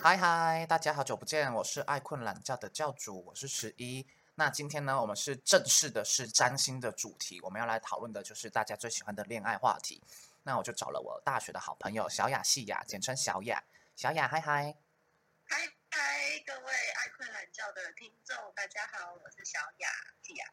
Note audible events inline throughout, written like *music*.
嗨嗨，大家好久不见，我是爱困懒觉的教主，我是十一。那今天呢，我们是正式的是占星的主题，我们要来讨论的就是大家最喜欢的恋爱话题。那我就找了我大学的好朋友小雅细雅，简称小雅。小雅，嗨嗨，嗨嗨，各位爱困懒觉的听众，大家好，我是小雅细雅。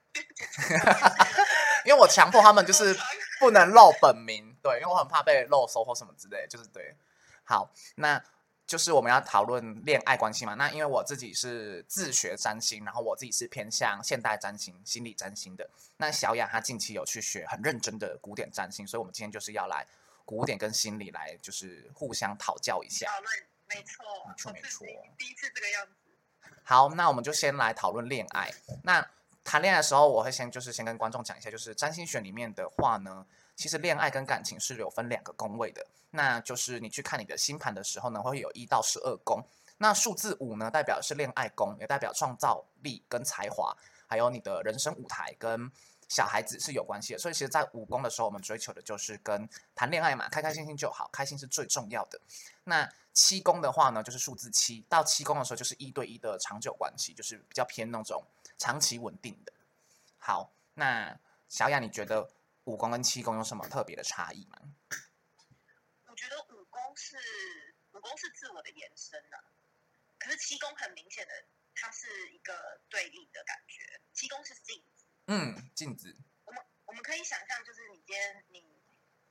*laughs* 因为我强迫他们就是 *laughs* 不能露本名，对，因为我很怕被露收或什么之类，就是对。好，那。就是我们要讨论恋爱关系嘛？那因为我自己是自学占星，然后我自己是偏向现代占星、心理占星的。那小雅她近期有去学很认真的古典占星，所以我们今天就是要来古典跟心理来就是互相讨教一下。讨论，没错，没错，没错。第一次这个样子。好，那我们就先来讨论恋爱。那谈恋爱的时候，我会先就是先跟观众讲一下，就是占星学里面的话呢。其实恋爱跟感情是有分两个宫位的，那就是你去看你的星盘的时候呢，会有一到十二宫。那数字五呢，代表是恋爱宫，也代表创造力跟才华，还有你的人生舞台跟小孩子是有关系的。所以其实，在五宫的时候，我们追求的就是跟谈恋爱嘛，开开心心就好，开心是最重要的。那七宫的话呢，就是数字七到七宫的时候，就是一对一的长久关系，就是比较偏那种长期稳定的。好，那小雅，你觉得？五宫跟七宫有什么特别的差异吗？我觉得五宫是五宫是自我的延伸呐，可是七宫很明显的，它是一个对立的感觉。七宫是镜子，嗯，镜子。我们我们可以想象，就是你今天你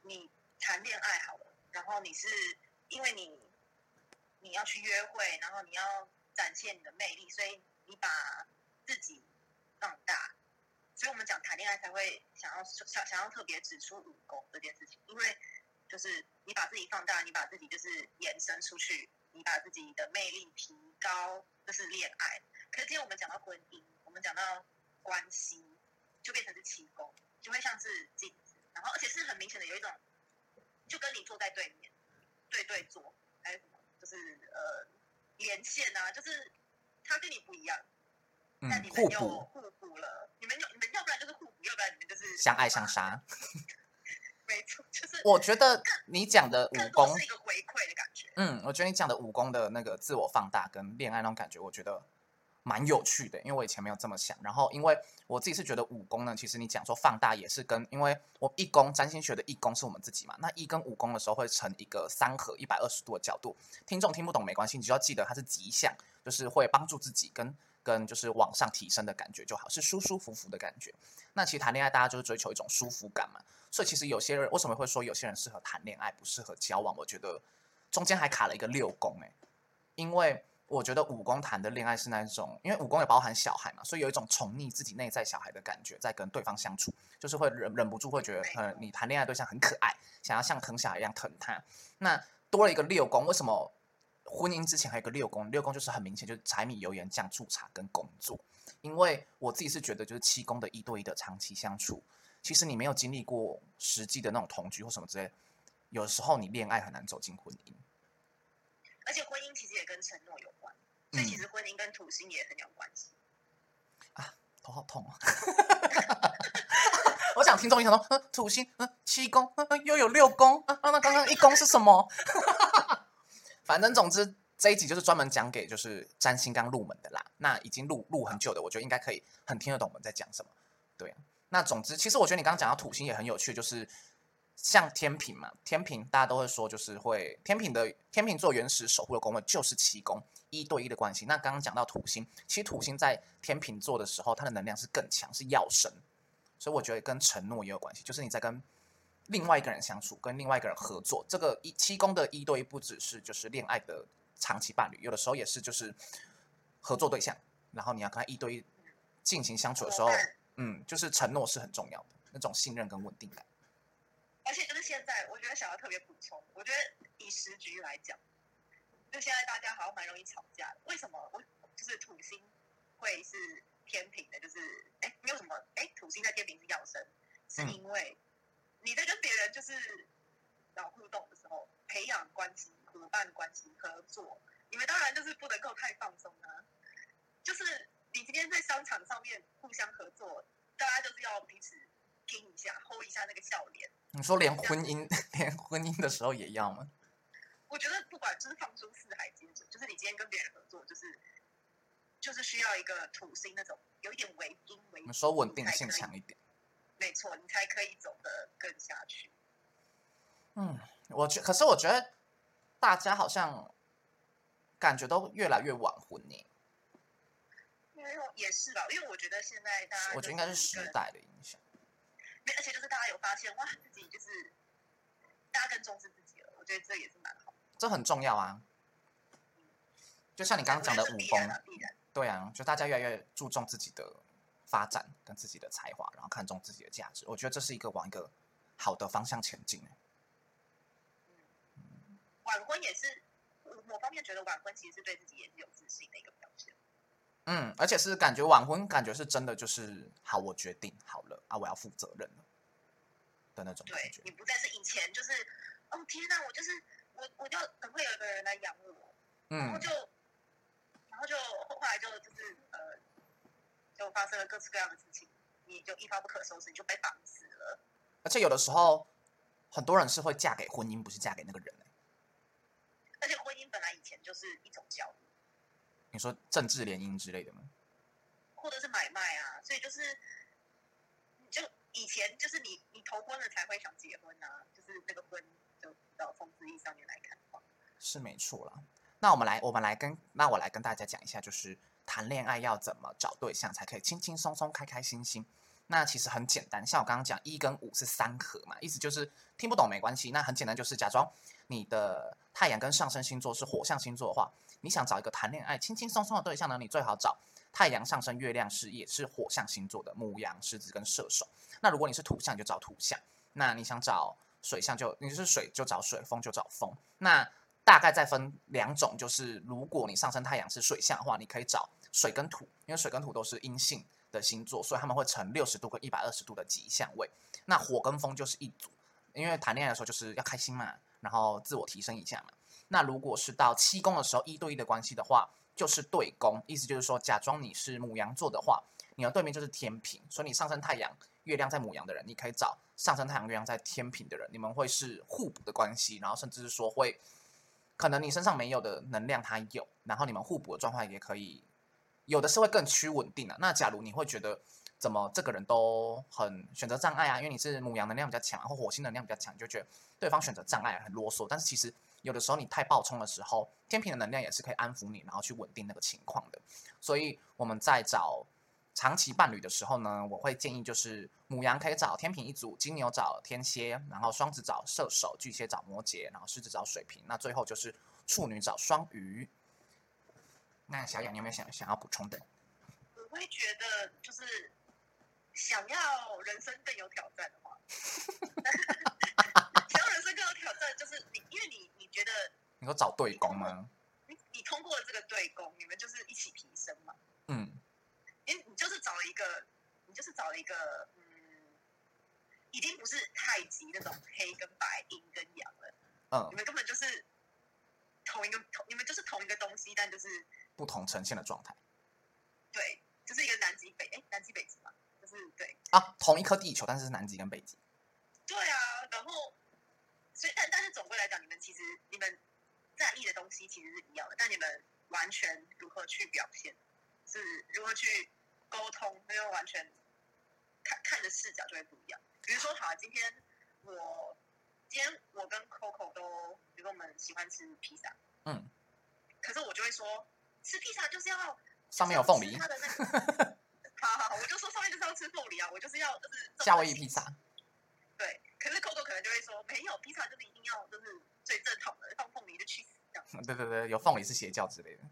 你谈恋爱好了，然后你是因为你你要去约会，然后你要展现你的魅力，所以你把自己放大。所以我们讲谈恋爱才会想要想想要特别指出武功这件事情，因为就是你把自己放大，你把自己就是延伸出去，你把自己的魅力提高，这是恋爱。可是今天我们讲到婚姻，我们讲到关系，就变成是七宫，就会像是镜子，然后而且是很明显的有一种，就跟你坐在对面，对对坐，还有什么，就是呃连线啊，就是他跟你不一样。但你们又互你们要你们要不然就是互补，要不然你们就是相爱相杀。*laughs* 没错，就是我觉得你讲的武功是一个回馈的感觉。嗯，我觉得你讲的武功的那个自我放大跟恋爱那种感觉，我觉得蛮有趣的，因为我以前没有这么想。然后，因为我自己是觉得武功呢，其实你讲说放大也是跟，因为我一宫占星学的一宫是我们自己嘛，那一跟武功的时候会成一个三合一百二十度的角度。听众听不懂没关系，你只要记得它是吉祥，就是会帮助自己跟。跟就是往上提升的感觉就好，是舒舒服服的感觉。那其实谈恋爱，大家就是追求一种舒服感嘛。所以其实有些人为什么会说有些人适合谈恋爱，不适合交往？我觉得中间还卡了一个六宫诶，因为我觉得五宫谈的恋爱是那一种，因为五宫也包含小孩嘛，所以有一种宠溺自己内在小孩的感觉，在跟对方相处，就是会忍忍不住会觉得，呃，你谈恋爱对象很可爱，想要像疼小孩一样疼他。那多了一个六宫，为什么？婚姻之前还有个六宫，六宫就是很明显，就是柴米油盐酱醋茶跟工作。因为我自己是觉得，就是七宫的一对一的长期相处，其实你没有经历过实际的那种同居或什么之类，有时候你恋爱很难走进婚姻。而且婚姻其实也跟承诺有关，所以其实婚姻跟土星也很有关系。啊，头好痛啊！*laughs* 我想听众一想说，土星，嗯，七宫，嗯，又有六宫，啊，那刚刚一宫是什么？反正总之这一集就是专门讲给就是占星刚入门的啦。那已经录录很久的，我觉得应该可以很听得懂我们在讲什么。对，那总之其实我觉得你刚刚讲到土星也很有趣，就是像天平嘛，天平大家都会说就是会天平的天平座原始守护的宫位就是七宫一对一的关系。那刚刚讲到土星，其实土星在天平座的时候，它的能量是更强，是药神，所以我觉得跟承诺也有关系，就是你在跟。另外一个人相处，跟另外一个人合作，这个一七宫的一对一不只是就是恋爱的长期伴侣，有的时候也是就是合作对象。然后你要跟他一对一进行相处的时候，嗯，就是承诺是很重要的，那种信任跟稳定感。而且就是现在，我觉得想要特别补充，我觉得以时局来讲，就现在大家好像蛮容易吵架的。为什么？我就是土星会是天平的，就是哎，没有什么哎，土星在天平是要生，是因为。你在跟别人就是搞互动的时候，培养关系、伙伴关系、合作，你们当然就是不能够太放松啊。就是你今天在商场上面互相合作，大家就是要彼此拼一下，hold 一下那个笑脸。你说连婚姻，*laughs* 连婚姻的时候也要吗？我觉得不管就是放松四海皆准，就是你今今天跟别人合作，就是就是需要一个土星那种有一点为阴为你说稳定性强一点。没错，你才可以走得更下去。嗯，我觉可是我觉得大家好像感觉都越来越晚婚呢。因为也是吧，因为我觉得现在大家我觉得应该是时代的影响。没，而且就是大家有发现哇，自己就是大家更重视自己了，我觉得这也是蛮好。这很重要啊。就像你刚刚讲的武功，对啊，就大家越来越注重自己的发展跟自己的才华，然后看重自己的价值。我觉得这是一个往一个好的方向前进。嗯，晚婚也是，我方面觉得晚婚其实是对自己也是有自信的一个表现。嗯，而且是感觉晚婚，感觉是真的就是好，我决定好了啊，我要负责任了的那种感觉。你不再是以前就是，哦天哪，我就是我，我就等会有一个人来养我，然后就，然后就后来就就是呃，就发生了各式各样的事情，你就一发不可收拾，你就被绑死了。而且有的时候，很多人是会嫁给婚姻，不是嫁给那个人而且婚姻本来以前就是一种教育。你说政治联姻之类的吗？或者是买卖啊，所以就是，就以前就是你你头婚了才会想结婚啊，就是那个婚就到从字义上面来看的话，是没错啦。那我们来我们来跟那我来跟大家讲一下，就是谈恋爱要怎么找对象才可以轻轻松松、开开心心。那其实很简单，像我刚刚讲一跟五是三合嘛，意思就是听不懂没关系。那很简单，就是假装你的太阳跟上升星座是火象星座的话。你想找一个谈恋爱轻轻松松的对象呢？你最好找太阳上升月亮是也是火象星座的母羊、狮子跟射手。那如果你是土象，你就找土象；那你想找水象，就你是水就找水，风就找风。那大概再分两种，就是如果你上升太阳是水象的话，你可以找水跟土，因为水跟土都是阴性的星座，所以他们会成六十度跟一百二十度的吉相位。那火跟风就是一组，因为谈恋爱的时候就是要开心嘛，然后自我提升一下嘛。那如果是到七宫的时候，一对一的关系的话，就是对宫，意思就是说，假装你是母羊座的话，你的对面就是天平，所以你上升太阳、月亮在母羊的人，你可以找上升太阳、月亮在天平的人，你们会是互补的关系，然后甚至是说会，可能你身上没有的能量他有，然后你们互补的状况也可以，有的是会更趋稳定的。那假如你会觉得怎么这个人都很选择障碍啊，因为你是母羊能量比较强，或火星能量比较强，就觉得对方选择障碍很啰嗦，但是其实。有的时候你太暴冲的时候，天平的能量也是可以安抚你，然后去稳定那个情况的。所以我们在找长期伴侣的时候呢，我会建议就是母羊可以找天平一组，金牛找天蝎，然后双子找射手，巨蟹找摩羯，然后狮子找水瓶，那最后就是处女找双鱼。那小雅，你有没有想想要补充的？我会觉得就是想要人生更有挑战的话。*laughs* 想要人生更有挑战，就是你，因为你你觉得你说找对攻吗？你你通过了这个对攻，你们就是一起提升嘛。找了一个，你就是找了一个，嗯，已经不是太极那种黑跟白、阴跟阳了。嗯，你们根本就是同一个同，你们就是同一个东西，但就是不同呈现的状态。对，就是一个南极北，哎，南极北极嘛，就是对啊，同一颗地球，但是是南极跟北极。对啊，然后。所以，但但是总归来讲，你们其实你们在意的东西其实是一样的，但你们完全如何去表现，是如何去沟通，那就完全看看的视角就会不一样。比如说，好，今天我今天我跟 Coco 都，比如说我们喜欢吃披萨，嗯，可是我就会说，吃披萨就是要上面有凤梨，它的那个，*laughs* 好好好，我就说上面就是要吃凤梨啊，我就是要就是夏威夷披萨。对，可是 Coco 可能就会说，没有披萨就是一定要就是最正统的，放凤梨就去死这样。*laughs* 对对对，有凤梨是邪教之类的。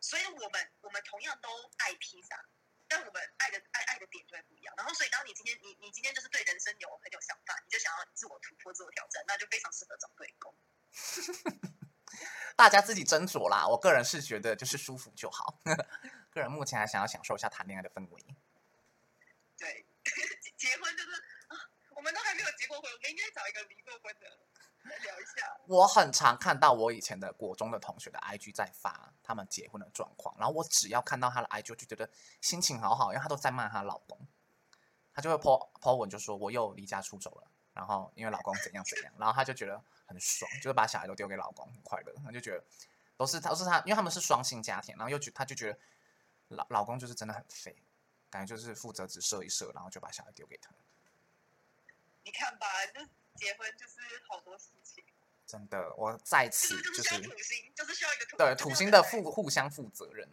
所以我们我们同样都爱披萨，但我们爱的爱爱的点就会不一样。然后，所以当你今天你你今天就是对人生有很有想法，你就想要自我突破、自我挑战，那就非常适合找对工。*laughs* 大家自己斟酌啦，我个人是觉得就是舒服就好。*laughs* 个人目前还想要享受一下谈恋爱的氛围。对，*laughs* 结婚就是。我们都还没有结过婚，我们应该找一个离过婚的来聊一下。我很常看到我以前的国中的同学的 IG 在发他们结婚的状况，然后我只要看到他的 IG 就觉得心情好好，因为他都在骂她老公，他就会 po po 文就说我又离家出走了，然后因为老公怎样怎样，然后他就觉得很爽，就会把小孩都丢给老公，很快乐，他就觉得都是都是他，因为他们是双薪家庭，然后又觉他就觉得老老公就是真的很废，感觉就是负责只射一射，然后就把小孩丢给他。你看吧，结婚就是好多事情，真的，我在就此是就就是土星，就是需要一个土对土星的就是要一个互互相负责任。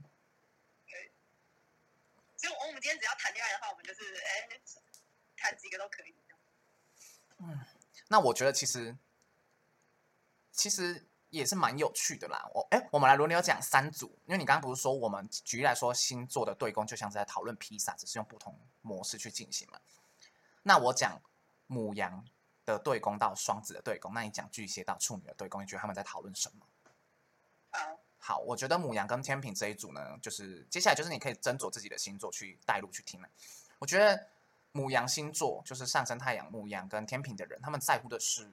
所以我们今天只要谈恋爱的话，我们就是哎，谈几个都可以。嗯那我觉得其实其实也是蛮有趣的啦。我哎，我们来轮流讲三组，因为你刚刚不是说我们举例来说星座的对宫就像是在讨论披萨，只是用不同模式去进行嘛。那我讲母羊的对宫到双子的对宫，那你讲巨蟹到处女的对宫，你觉得他们在讨论什么？好，好，我觉得母羊跟天平这一组呢，就是接下来就是你可以斟酌自己的星座去带路去听了。我觉得母羊星座就是上升太阳母羊跟天平的人，他们在乎的是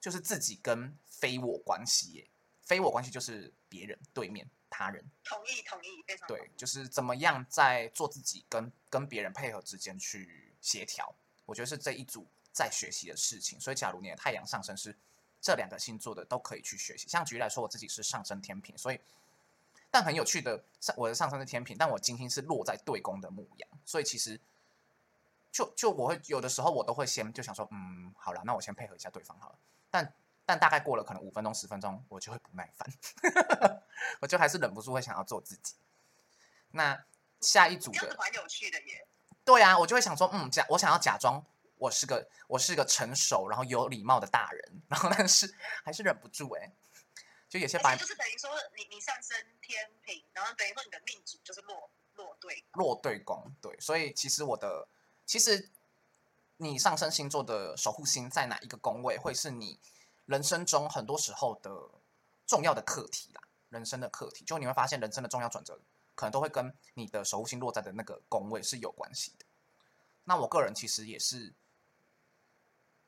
就是自己跟非我关系耶。非我关系就是别人、对面、他人，同意同意，非常，对就是怎么样在做自己跟跟别人配合之间去协调。我觉得是这一组在学习的事情。所以，假如你的太阳上升是这两个星座的，都可以去学习。像举例来说，我自己是上升天平，所以但很有趣的，上我的上升是天平，但我金星是落在对宫的牧羊，所以其实就就我会有的时候我都会先就想说，嗯，好了，那我先配合一下对方好了。但但大概过了可能五分钟十分钟，我就会不耐烦，*laughs* 我就还是忍不住会想要做自己。那下一组的蛮有趣的耶。对啊，我就会想说，嗯，假我想要假装我是个我是个成熟然后有礼貌的大人，*laughs* 然后但是还是忍不住哎、就有些把而且就是等于说你你上升天平，然后等于说你的命主就是落落对落对宫，对，所以其实我的其实你上升星座的守护星在哪一个宫位，会是你人生中很多时候的重要的课题啦，人生的课题，就你会发现人生的重要转折，可能都会跟你的守护星落在的那个宫位是有关系的。那我个人其实也是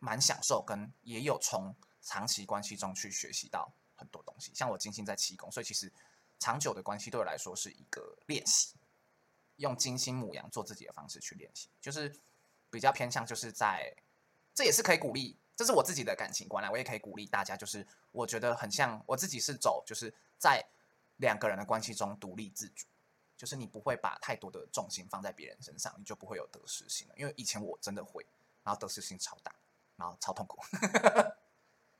蛮享受，跟也有从长期关系中去学习到很多东西。像我金星在七宫，所以其实长久的关系对我来说是一个练习。用金星母羊做自己的方式去练习，就是比较偏向就是在，这也是可以鼓励，这是我自己的感情观啦，我也可以鼓励大家，就是我觉得很像我自己是走，就是在两个人的关系中独立自主，就是你不会把太多的重心放在别人身上，你就不会有得失心了。因为以前我真的会，然后得失心超大，然后超痛苦。*laughs*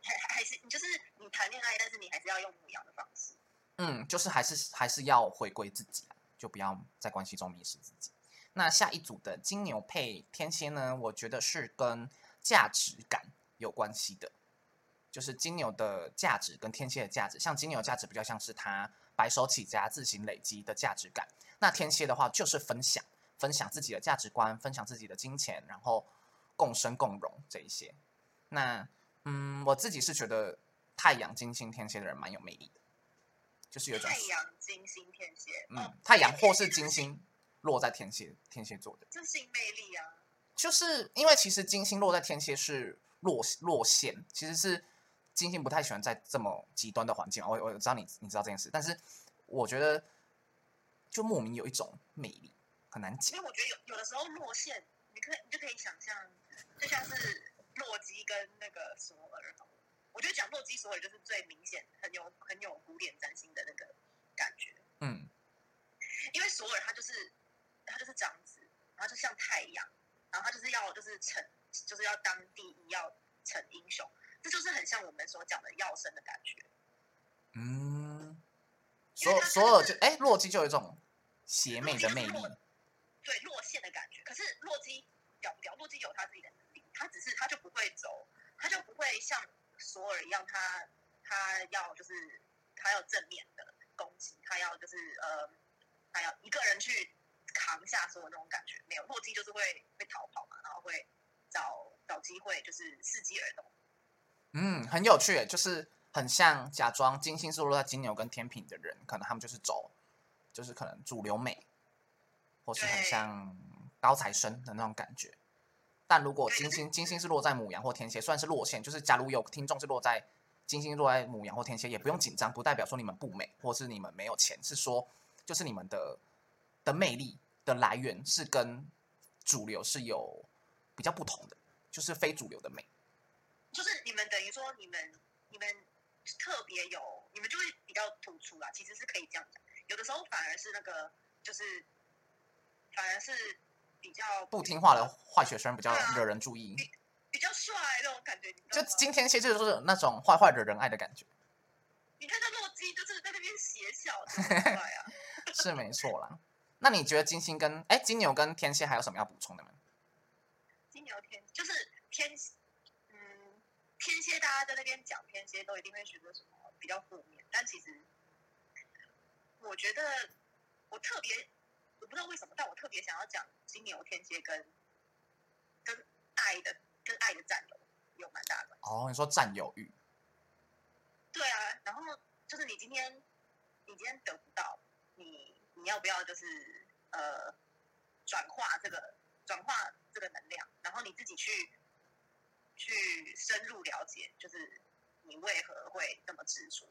还还还是你就是你谈恋爱，但是你还是要用母羊的方式。嗯，就是还是还是要回归自己啊，就不要在关系中迷失自己。那下一组的金牛配天蝎呢，我觉得是跟价值感有关系的，就是金牛的价值跟天蝎的价值，像金牛价值比较像是他白手起家、自行累积的价值感，那天蝎的话就是分享，分享自己的价值观，分享自己的金钱，然后共生共荣这一些。那嗯，我自己是觉得太阳、金星、天蝎的人蛮有魅力的，就是有种太阳、金星、天蝎，嗯哦，太阳或是金，星落在天蝎天蝎座的，这性魅力啊。就是因为其实金星落在天蝎是落落陷，其实是金星不太喜欢在这么极端的环境。我我知道你你知道这件事，但是我觉得就莫名有一种魅力，很难讲。因为我觉得有有的时候落线，你可以你就可以想象，就像是洛基跟那个索尔。我觉得讲洛基索尔就是最明显，很有很有古典占星的那个感觉。嗯因为索尔他就是他就是长子，然后就像太阳，然后他就是要就是成就是要当第一，要成英雄，这就是很像我们所讲的药生的感觉。嗯，所所有他就哎，洛基就有一种邪魅的魅力。对落线的感觉。可是洛基屌不屌？洛基有他自己的能力，他只是他就不会走，他就不会像索尔一样，他他要就是他要正面的攻击，他要就是呃，他要一个人去扛下所有那种感觉。没有洛基就是会会逃跑嘛，然后会找找机会就是伺机而动。嗯，很有趣，就是很像假装金星是落在金牛跟天平的人，可能他们就是走，就是可能主流美，或是很像高材生的那种感觉。但如果金星金星是落在母羊或天蝎，算是落线，就是假如有听众是落在金星落在母羊或天蝎，也不用紧张，不代表说你们不美，或是你们没有钱，是说就是你们的的魅力的来源是跟主流是有比较不同的，就是非主流的美。就是你们等于说你们你们特别有你们就会比较突出啦。其实是可以这样讲，有的时候反而是那个就是反而是比较不听话的坏学生比较惹人注意。比较帅那种感觉，就？金天蝎就是那种坏坏惹人爱的感觉，你看他洛基就是在那边邪笑，*laughs* 啊。*laughs* 是没错啦。那你觉得金星跟哎金牛跟天蝎还有什么要补充的吗？金牛天就是天，嗯，天蝎大家在那边讲天蝎都一定会觉得什么比较负面，但其实我觉得我特别，我不知道为什么，但我特别想要讲金牛天蝎跟跟爱的跟爱的占有有蛮大的。哦，你说占有欲，对啊，然后就是你今天你今天得不到，你你要不要就是呃转化这个转化这个能量，然后你自己去去深入了解，就是你为何会这么执着。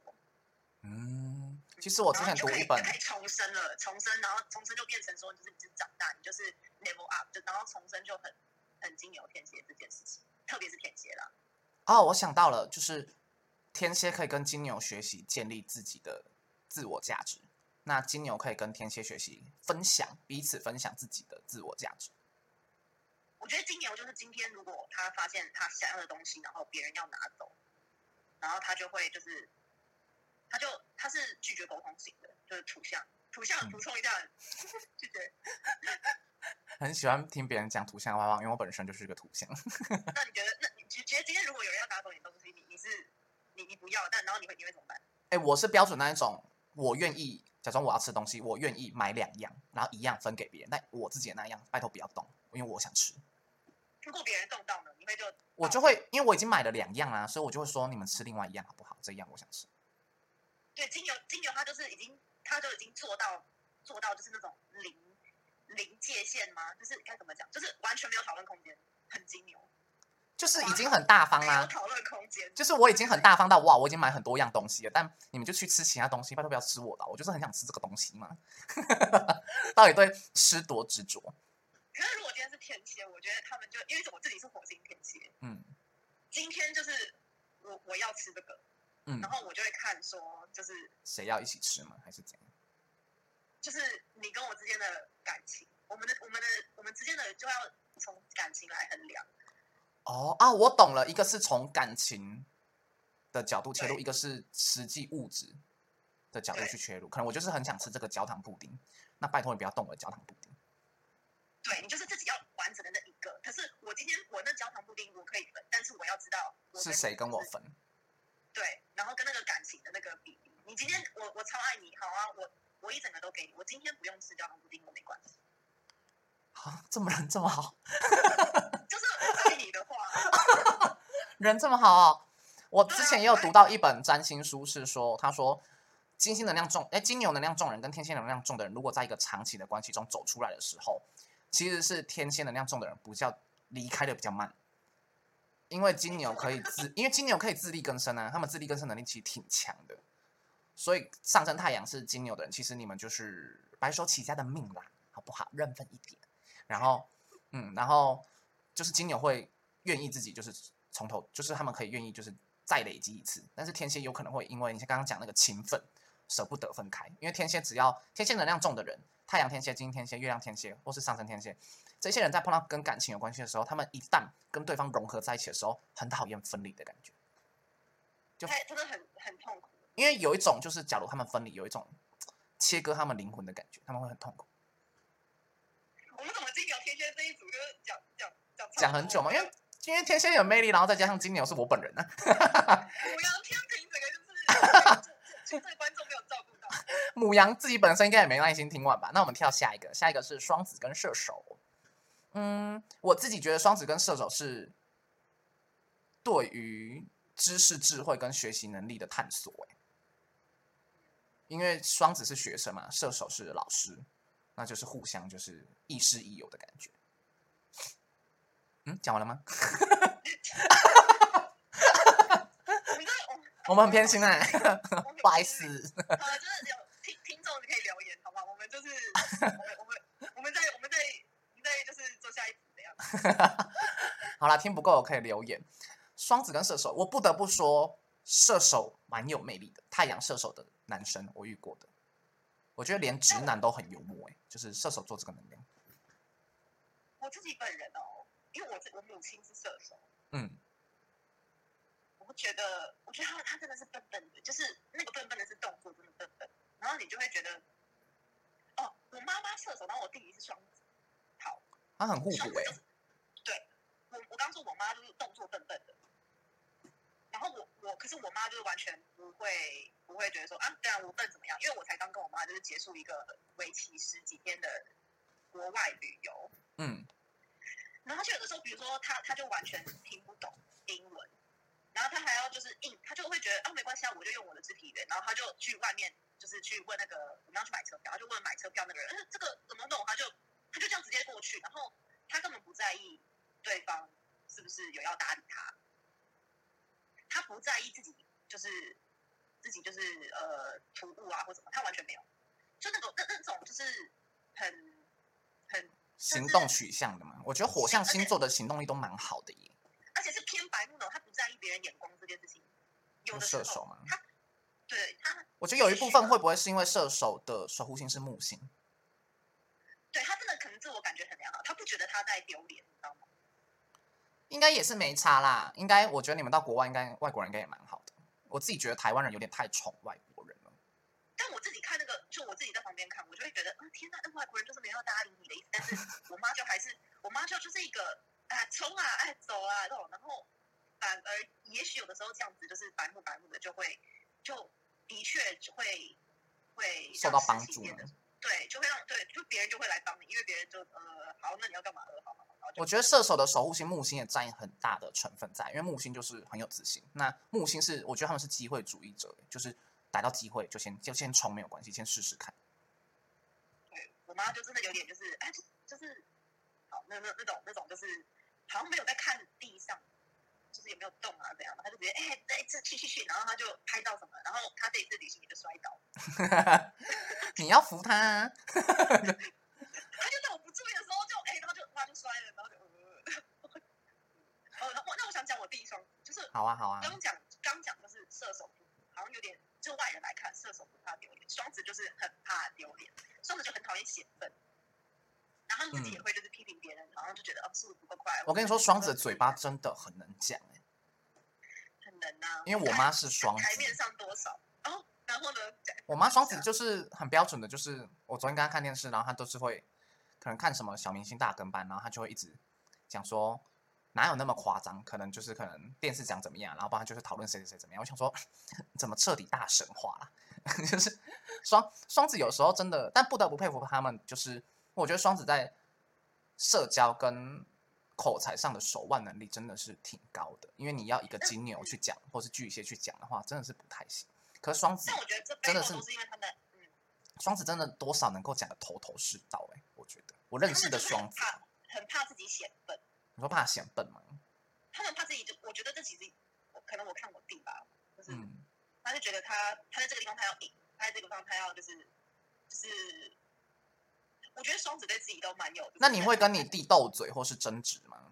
嗯，其实我之前读一本重生了，重生，然后重生就变成说，就是你就是长大，你就是 level up，就然后重生就很很金牛天蝎这件事情，特别是天蝎啦。哦，我想到了，就是天蝎可以跟金牛学习建立自己的自我价值，那金牛可以跟天蝎学习分享彼此分享自己的自我价值。我觉得金牛就是今天，如果他发现他想要的东西，然后别人要拿走，然后他就会就是，他就他是拒绝沟通型的，就是土象。土象嗯补充一下，拒绝。*laughs* 很喜欢听别人讲图像外望，因为我本身就是一个图像。那你觉得，那你觉觉得今天如果有人要拿走你的东西，你你是你你不要，但然后你会你会怎么办？哎，我是标准那一种，我愿意假装我要吃东西，我愿意买两样，然后一样分给别人，但我自己的那一样拜托不要动，因为我想吃。如果别人动到呢，你会就我就会，因为我已经买了两样啦，所以我就会说你们吃另外一样好不好？这一样我想吃。对金牛金牛他就是已经他就已经做到做到就是那种零零界限吗？就是该怎么讲？就是完全没有讨论空间，很金牛，就是已经很大方啦，讨论空间。就是我已经很大方到哇，我已经买很多样东西了，但你们就去吃其他东西，拜托不要吃我的，我就是很想吃这个东西嘛。*laughs* 到底对吃多执着？可是如果今天是天蝎，我觉得他们就因为我自己是火星天蝎，嗯今天就是我我要吃这个，嗯然，后我就会看说，就是谁要一起吃吗？还是怎样？就是你跟我之间的感情，我们的我们的我们之间的就要从感情来衡量。哦啊，我懂了，一个是从感情的角度切入，一个是实际物质的角度去切入。可能我就是很想吃这个焦糖布丁，那拜托你不要动我的焦糖布丁。对你就是自己要完整的那一个。可是我今天我那焦糖布丁我可以分，但是我要知道是谁跟我你分？对，然后跟那个感情的那个比例。你今天我我超爱你，好啊，我我一整个都给你。我今天不用吃焦糖布丁，我没关系。啊，这么人这么好，就是我爱你的话，*laughs* 人这么好哦。我之前也有读到一本占星书，是说他说金星能量重，哎，金牛能量重的人跟天蝎能量重的人，如果在一个长期的关系中走出来的时候，其实是天蝎能量重的人比较离开的比较慢，因为金牛可以自，因为金牛可以自力更生啊，他们自力更生能力其实挺强的，所以上升太阳是金牛的人，其实你们就是白手起家的命啦，好不好？认分一点，然后，嗯，然后就是金牛会愿意自己就是从头，就是他们可以愿意就是再累积一次，但是天蝎有可能会因为你像刚刚讲那个情分，舍不得分开，因为天蝎只要天蝎能量重的人，太阳天蝎、金星天蝎、月亮天蝎或是上升天蝎，这些人在碰到跟感情有关系的时候，他们一旦跟对方融合在一起的时候，很讨厌分离的感觉，就太真的很很痛苦。因为有一种就是假如他们分离，有一种切割他们灵魂的感觉，他们会很痛苦。我们怎么金牛天蝎这一组就是讲讲讲讲很久嘛，因为因为天蝎有魅力，然后再加上金牛是我本人啊，*laughs* 母羊天平整个就是对观众没有照顾到。*laughs* 母羊自己本身应该也没耐心听完吧？那我们跳下一个，下一个是双子跟射手。嗯，我自己觉得双子跟射手是对于知识、智慧跟学习能力的探索。欸因为双子是学生嘛，射手是老师，那就是互相就是亦师亦友的感觉。嗯，讲完了吗？*laughs* 我们很偏心哎、我们 *laughs* 不好意思有听听众可以留言，好吗？我们就是我们我们我们在我们在我们在就是做下一步这样。*laughs* 好啦，听不够可以留言。双子跟射手，我不得不说，射手蛮有魅力的，太阳射手的男生我遇过的，我觉得连直男都很幽默哎，就是射手座这个能量。我自己本人哦，因为我我母亲是射手，嗯，我觉得我觉得他他真的是笨笨的，就是那个笨笨的是动作真的笨笨，然后你就会觉得，哦，我妈妈射手，然后我弟弟是双子，好，他很互补哎我我刚说我妈就是动作笨笨的，然后我我可是我妈就是完全不会不会觉得说啊，对啊我笨怎么样？因为我才刚跟我妈就是结束一个为期十几天的国外旅游，嗯，然后就有的时候，比如说他他就完全听不懂英文，然后他还要就是硬，他就会觉得啊没关系啊，我就用我的肢体语言，然后他就去外面就是去问那个我们要去买车票，他就问买车票那个人，嗯，这个怎么弄？他就他就这样直接过去，然后他根本不在意对方是不是有要搭理他，他不在意自己就是自己就是呃突兀啊或什么，他完全没有，就那种那那种就是很很行动取向的嘛，我觉得火象星座的行动力都蛮好的耶。而且是偏白目那种，他不在意别人眼光这件事情。有的射手吗他对他，我觉得有一部分会不会是因为射手的守护星是木星？对他真的可能自我感觉很良好，他不觉得他在丢脸，你知道吗？应该也是没差啦。应该我觉得你们到国外，应该外国人应该也蛮好的。我自己觉得台湾人有点太宠外国人了。但我自己看那个，就我自己在旁边看，我就会觉得，啊，天哪，那外国人就是没有搭理你的意思。但是我妈就还是，我妈就就是一个，啊，冲啊，哎，走啊，这种。然后反而也许有的时候这样子，就是白目白目的，就会就的确会会受到帮助对，就会让对，就别人就会来帮你，因为别人就呃，好，那你要干嘛？呃，好好好，然后就我觉得射手的守护星木星也占很大的成分在，因为木星就是很有自信。那木星是我觉得他们是机会主义者，就是逮到机会就先就先冲没有关系，先试试看。对我妈就真的有点就是，哎，就就是，好，那那那种那种就是，好像没有在看地上，就是有没有动啊怎样的，她就直接哎，这一次去去去，然后她就拍到什么，然后她这一次旅行也就摔倒，*laughs* 你要扶他、啊，*laughs* 她就在我不注意的时候就哎，然后就她就摔了，然后就呃，那我想讲我第一双子，就是好啊好啊，刚讲刚讲就是射手好像有点，就外人来看，射手不怕丢脸，双子就是很怕丢脸，双子就很讨厌显笨，然后他们自己也会就是批评别人，好像就觉得哦速度不够快。我跟你说，双子的嘴巴真的很能讲哎、很能啊，因为我妈是双子台面上多少，哦，然后呢，我妈双子就是很标准的，就是我昨天跟她看电视，然后她都是会可能看什么小明星大跟班，然后她就会一直讲说哪有那么夸张，可能就是可能电视讲怎么样，然后不然就是讨论谁谁谁怎么样。我想说 *laughs* 怎么彻底大神化了，*laughs* 就是双双子有时候真的，但不得不佩服他们，就是我觉得双子在社交跟口才上的手腕能力真的是挺高的，因为你要一个金牛去讲，或是巨蟹去讲的话，真的是不太行。可是双子但我觉得这真的是因为他们，嗯，双子真的多少能够讲的头头是道哎、我觉得我认识的双子，很怕很怕自己显笨，你说怕显笨吗？他们怕自己就，我觉得这其实可能我看我弟吧，就是。嗯，他就觉得他他在这个地方他要赢，他在这个地方他要就是就是，我觉得双子对自己都蛮有。那你会跟你弟斗嘴或是争执吗？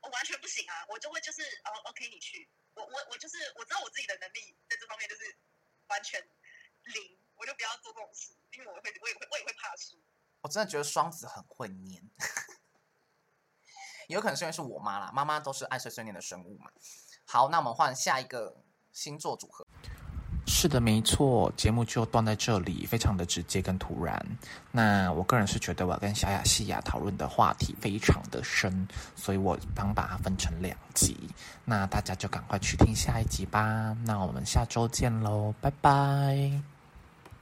我完全不行啊，我就会就是哦，OK，你去，我我我就是我知道我自己的能力在这方面就是完全零，我就不要做这种事，因为我会我也会我也会怕输。我真的觉得双子很会黏，*laughs* 有可能是因为是我妈啦，妈妈都是爱碎碎念的生物嘛。好，那我们换下一个星座组合。是的，没错，节目就断在这里，非常的直接跟突然。那我个人是觉得我要跟小雅、西雅讨论的话题非常的深，所以我刚把它分成两集。那大家就赶快去听下一集吧。那我们下周见喽，拜拜。